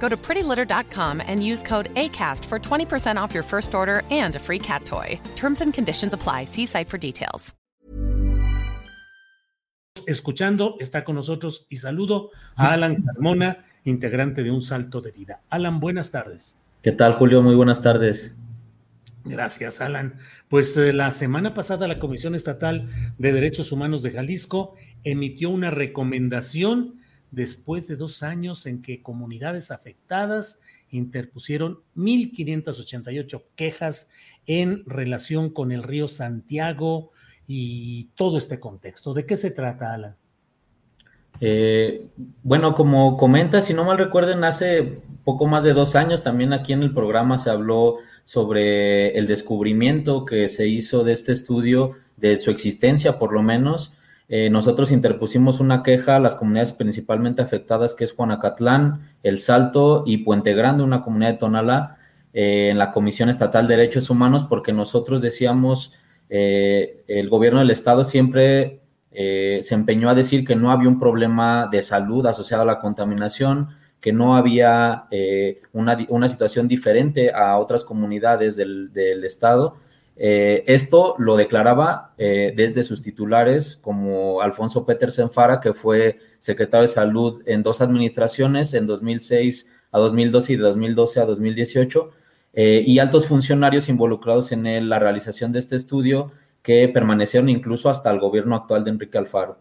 Go to prettylitter.com and use code ACAST for 20% off your first order and a free cat toy. Terms and conditions apply. See site for details. Escuchando, está con nosotros y saludo a Alan Carmona, integrante de Un Salto de Vida. Alan, buenas tardes. ¿Qué tal, Julio? Muy buenas tardes. Gracias, Alan. Pues eh, la semana pasada la Comisión Estatal de Derechos Humanos de Jalisco emitió una recomendación después de dos años en que comunidades afectadas interpusieron 1.588 quejas en relación con el río Santiago y todo este contexto. ¿De qué se trata, Alan? Eh, bueno, como comenta, si no mal recuerden, hace poco más de dos años también aquí en el programa se habló sobre el descubrimiento que se hizo de este estudio, de su existencia por lo menos. Eh, nosotros interpusimos una queja a las comunidades principalmente afectadas, que es Juanacatlán, El Salto y Puente Grande, una comunidad de Tonalá, eh, en la Comisión Estatal de Derechos Humanos, porque nosotros decíamos, eh, el gobierno del Estado siempre se empeñó a decir que no había un problema de salud asociado a la contaminación, que no había una, una, situación diferente a otras comunidades del Estado eh, esto lo declaraba eh, desde sus titulares, como Alfonso Petersen Fara, que fue secretario de Salud en dos administraciones, en 2006 a 2012 y de 2012 a 2018, eh, y altos funcionarios involucrados en la realización de este estudio que permanecieron incluso hasta el gobierno actual de Enrique Alfaro.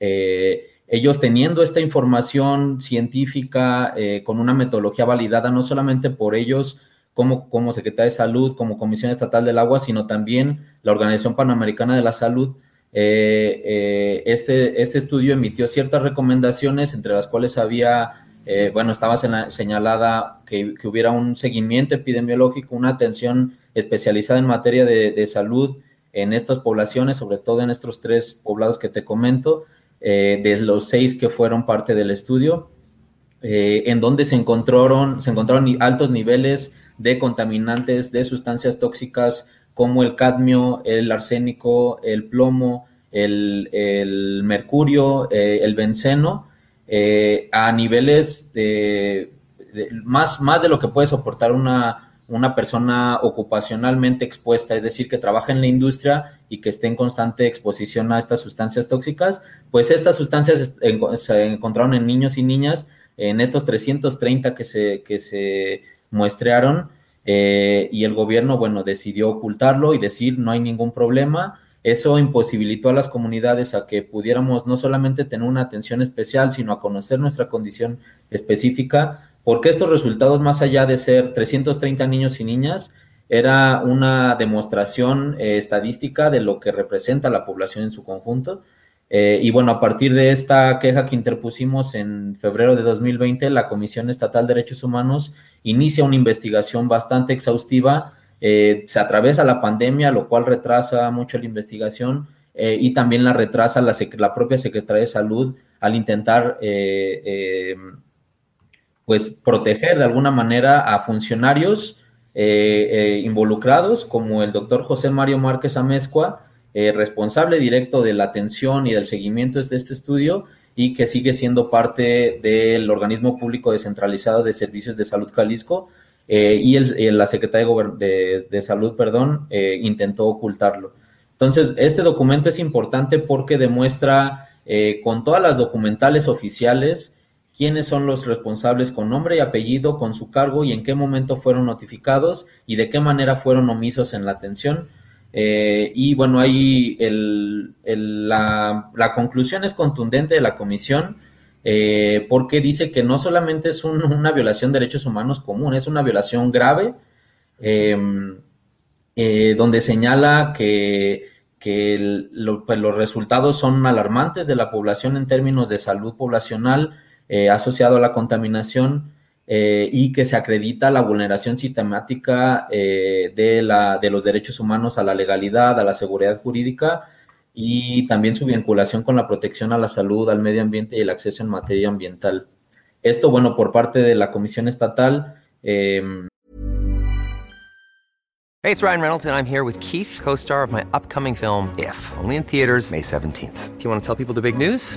ellos teniendo esta información científica con una metodología validada no solamente por ellos, como, como Secretaría de Salud, como Comisión Estatal del Agua, sino también la Organización Panamericana de la Salud. Eh, eh, este, este estudio emitió ciertas recomendaciones, entre las cuales había, eh, bueno, estaba señalada que, hubiera un seguimiento epidemiológico, una atención especializada en materia de, salud en estas poblaciones, sobre todo en estos tres poblados que te comento, de los seis que fueron parte del estudio, en donde se encontraron, se encontraron altos niveles de contaminantes, de sustancias tóxicas como el cadmio, el arsénico, el plomo, el, mercurio, eh, el benceno, eh, a niveles de, más, más de lo que puede soportar una, una persona ocupacionalmente expuesta, es decir, que trabaja en la industria y que esté en constante exposición a estas sustancias tóxicas, pues estas sustancias se encontraron en niños y niñas, en estos 330 que se, que se muestrearon eh, y el gobierno, bueno, decidió ocultarlo y decir no hay ningún problema. Eso imposibilitó a las comunidades a que pudiéramos no solamente tener una atención especial, sino a conocer nuestra condición específica, porque estos resultados, más allá de ser 330 niños y niñas, era una demostración eh, estadística de lo que representa la población en su conjunto eh, y bueno, a partir de esta queja que interpusimos en febrero de 2020, la Comisión Estatal de Derechos Humanos inicia una investigación bastante exhaustiva. Eh, se atraviesa la pandemia, lo cual retrasa mucho la investigación eh, y también la retrasa la, la, propia Secretaría de Salud al intentar pues proteger de alguna manera a funcionarios involucrados como el doctor José Mario Márquez Amezcua, eh, responsable directo de la atención y del seguimiento de este estudio y que sigue siendo parte del organismo público descentralizado de servicios de salud Jalisco eh, y el, la Secretaría de, de, Salud, perdón, eh, intentó ocultarlo. Entonces, este documento es importante porque demuestra con todas las documentales oficiales, quiénes son los responsables con nombre y apellido, con su cargo y en qué momento fueron notificados y de qué manera fueron omisos en la atención. Eh, y bueno, ahí la, conclusión es contundente de la comisión eh, porque dice que no solamente es una violación de derechos humanos común, es una violación grave, em, eh, donde señala que, pues, los resultados son alarmantes de la población en términos de salud poblacional, eh, asociado a la contaminación eh, y que se acredita la vulneración sistemática eh, de, los derechos humanos a la legalidad, a la seguridad jurídica y también su vinculación con la protección a la salud, al medio ambiente y el acceso en materia ambiental. Esto, bueno, por parte de la Comisión Estatal. hey, it's Ryan Reynolds and I'm here with Keith, co-star of my upcoming film If, only in theaters May 17th. Do you want to tell people the big news?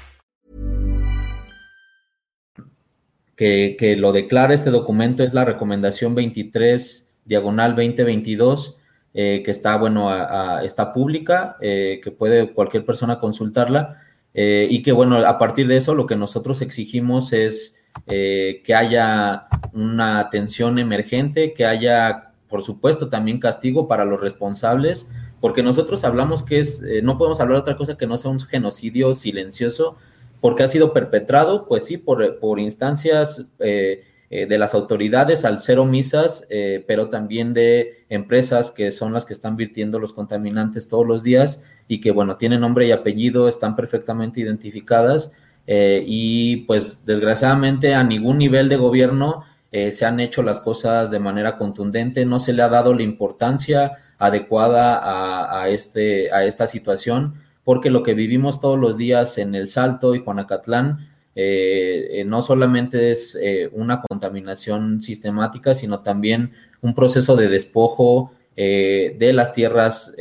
Que, lo declara este documento es la recomendación 23 diagonal 2022, eh, que está, bueno, está pública, eh, que puede cualquier persona consultarla, eh, y que, bueno, a partir de eso lo que nosotros exigimos es que haya una atención emergente, que haya, por supuesto, también castigo para los responsables, porque nosotros hablamos que es, no podemos hablar de otra cosa que no sea un genocidio silencioso, porque ha sido perpetrado, pues sí, por, por instancias eh, eh, de las autoridades al ser omisas, eh, pero también de empresas que son las que están virtiendo los contaminantes todos los días y que, bueno, tienen nombre y apellido, están perfectamente identificadas y pues desgraciadamente a ningún nivel de gobierno se han hecho las cosas de manera contundente, no se le ha dado la importancia adecuada a, a, este, a esta situación porque lo que vivimos todos los días en El Salto y Juanacatlán eh, eh, no solamente es eh, una contaminación sistemática, sino también un proceso de despojo de las tierras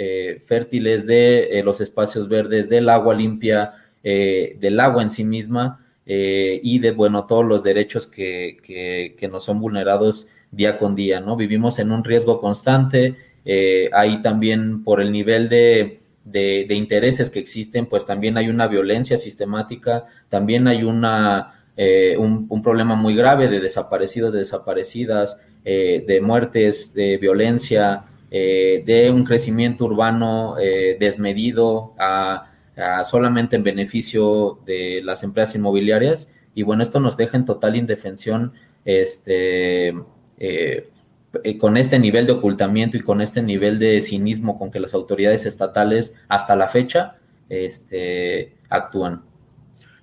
fértiles, de los espacios verdes, del agua limpia, del agua en sí misma y de, bueno, todos los derechos que, que, que, nos son vulnerados día con día, ¿no? Vivimos en un riesgo constante, ahí también por el nivel de de, intereses que existen, pues también hay una violencia sistemática, también hay una, eh, un, problema muy grave de desaparecidos, de desaparecidas, eh, de muertes, de violencia, eh, de un crecimiento urbano desmedido a, solamente en beneficio de las empresas inmobiliarias. Y bueno, esto nos deja en total indefensión este, eh, con este nivel de ocultamiento y con este nivel de cinismo con que las autoridades estatales hasta la fecha este, actúan.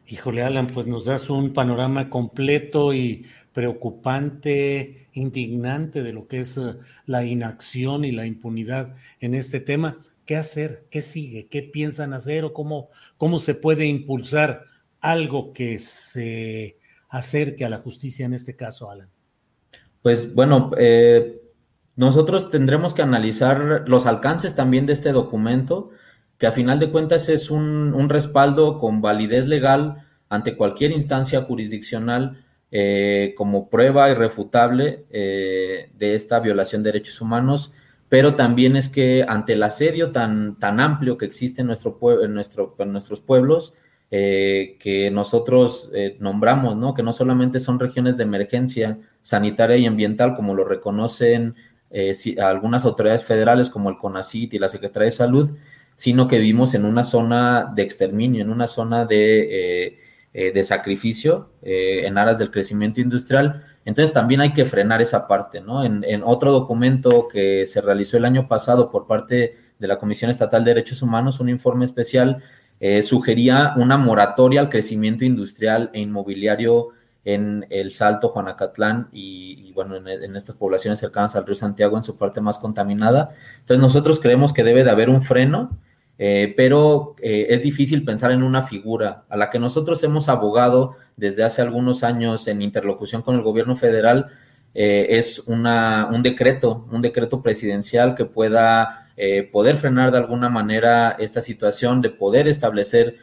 Híjole, Alan, pues nos das un panorama completo y preocupante, indignante de lo que es eh, la inacción y la impunidad en este tema. ¿Qué hacer? ¿Qué sigue? ¿Qué piensan hacer o cómo, cómo se puede impulsar algo que se acerque a la justicia en este caso, Alan? Pues bueno, eh, nosotros tendremos que analizar los alcances también de este documento, que a final de cuentas es un, respaldo con validez legal ante cualquier instancia jurisdiccional eh, como prueba irrefutable eh, de esta violación de derechos humanos, pero también es que ante el asedio tan, tan amplio que existe en, nuestro, en, nuestro, en nuestros pueblos, eh, que nosotros eh, nombramos, ¿no? Que no solamente son regiones de emergencia sanitaria y ambiental, como lo reconocen eh, algunas autoridades federales como el CONACIT y la Secretaría de Salud, sino que vivimos en una zona de exterminio, en una zona de, de sacrificio en aras del crecimiento industrial, Entonces también hay que frenar esa parte, ¿no? En, otro documento que se realizó el año pasado por parte de la Comisión Estatal de Derechos Humanos, un informe especial, eh, sugería una moratoria al crecimiento industrial e inmobiliario en el Salto, Juanacatlán y, bueno, en, estas poblaciones cercanas al río Santiago en su parte más contaminada. Entonces nosotros creemos que debe de haber un freno, eh, pero eh, es difícil pensar en una figura a la que nosotros hemos abogado desde hace algunos años en interlocución con el gobierno federal. Eh, es una, un decreto, un decreto presidencial que pueda poder frenar de alguna manera esta situación, de poder establecer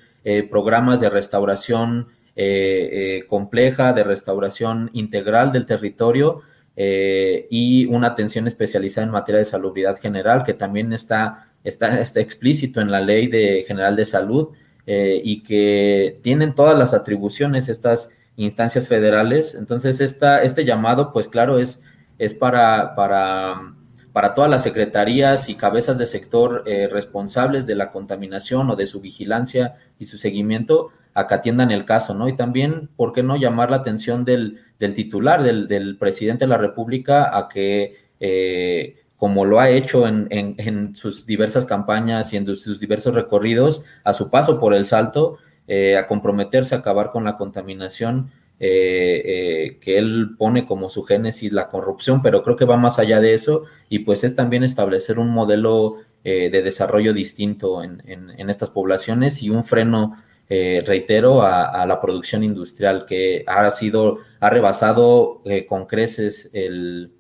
programas de restauración eh, eh, compleja de restauración integral del territorio eh, y una atención especializada en materia de salubridad general, que también está, está, está explícito en la ley de, general de salud y que tienen todas las atribuciones estas instancias federales. Entonces, esta, este llamado, pues claro, es, es para, para, para todas las secretarías y cabezas de sector responsables de la contaminación o de su vigilancia y su seguimiento a que atiendan el caso, ¿no? Y también, ¿por qué no llamar la atención del, titular, del, presidente de la República, a que, eh, como lo ha hecho en, sus diversas campañas y en sus diversos recorridos, a su paso por el salto, eh, a comprometerse a acabar con la contaminación eh, que él pone como su génesis la corrupción, pero creo que va más allá de eso y pues es también establecer un modelo de desarrollo distinto en, en, estas poblaciones y un freno eh, reitero, a, la producción industrial que ha sido, ha rebasado eh, con creces el,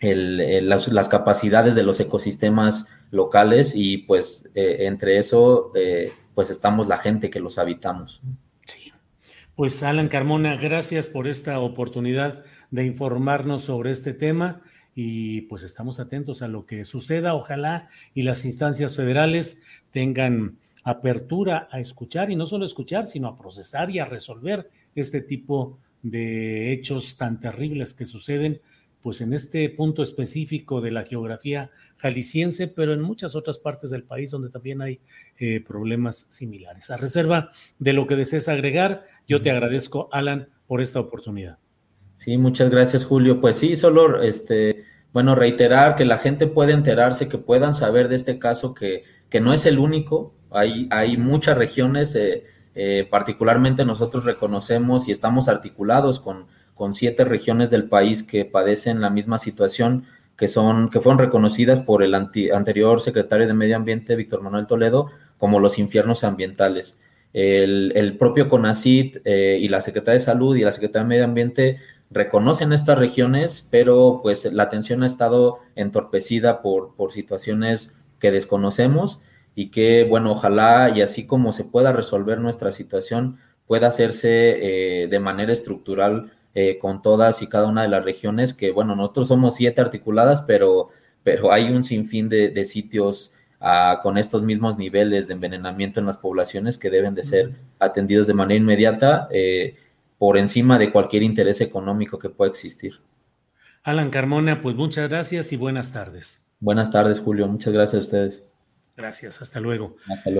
las, capacidades de los ecosistemas locales y pues eh, entre eso pues estamos la gente que los habitamos. Sí. Pues Alan Carmona, gracias por esta oportunidad de informarnos sobre este tema y pues estamos atentos a lo que suceda. Ojalá y las instancias federales tengan apertura a escuchar y no solo escuchar, sino a procesar y a resolver este tipo de hechos tan terribles que suceden pues en este punto específico de la geografía jalisciense, pero en muchas otras partes del país donde también hay eh, problemas similares. A reserva de lo que desees agregar, yo te agradezco, Alan, por esta oportunidad. Sí, muchas gracias, Julio. Pues sí, solo este, bueno, reiterar que la gente puede enterarse, que puedan saber de este caso que, que no es el único, hay, hay muchas regiones, eh, eh, particularmente nosotros reconocemos y estamos articulados con, con siete regiones del país que padecen la misma situación, que, son, que fueron reconocidas por el anterior secretario de Medio Ambiente, Víctor Manuel Toledo, como los infiernos ambientales. El, propio CONACIT eh, y la Secretaría de Salud y la Secretaría de Medio Ambiente reconocen estas regiones, pero pues la atención ha estado entorpecida por, por situaciones que desconocemos y que, bueno, ojalá y así como se pueda resolver nuestra situación, pueda hacerse eh, de manera estructural eh, con todas y cada una de las regiones, que, bueno, nosotros somos siete articuladas, pero, pero hay un sinfín de, sitios ah, con estos mismos niveles de envenenamiento en las poblaciones que deben de ser atendidos de manera inmediata eh, por encima de cualquier interés económico que pueda existir. Alan Carmona, pues muchas gracias y buenas tardes. Buenas tardes, Julio. Muchas gracias a ustedes. Gracias, hasta luego. Hasta luego.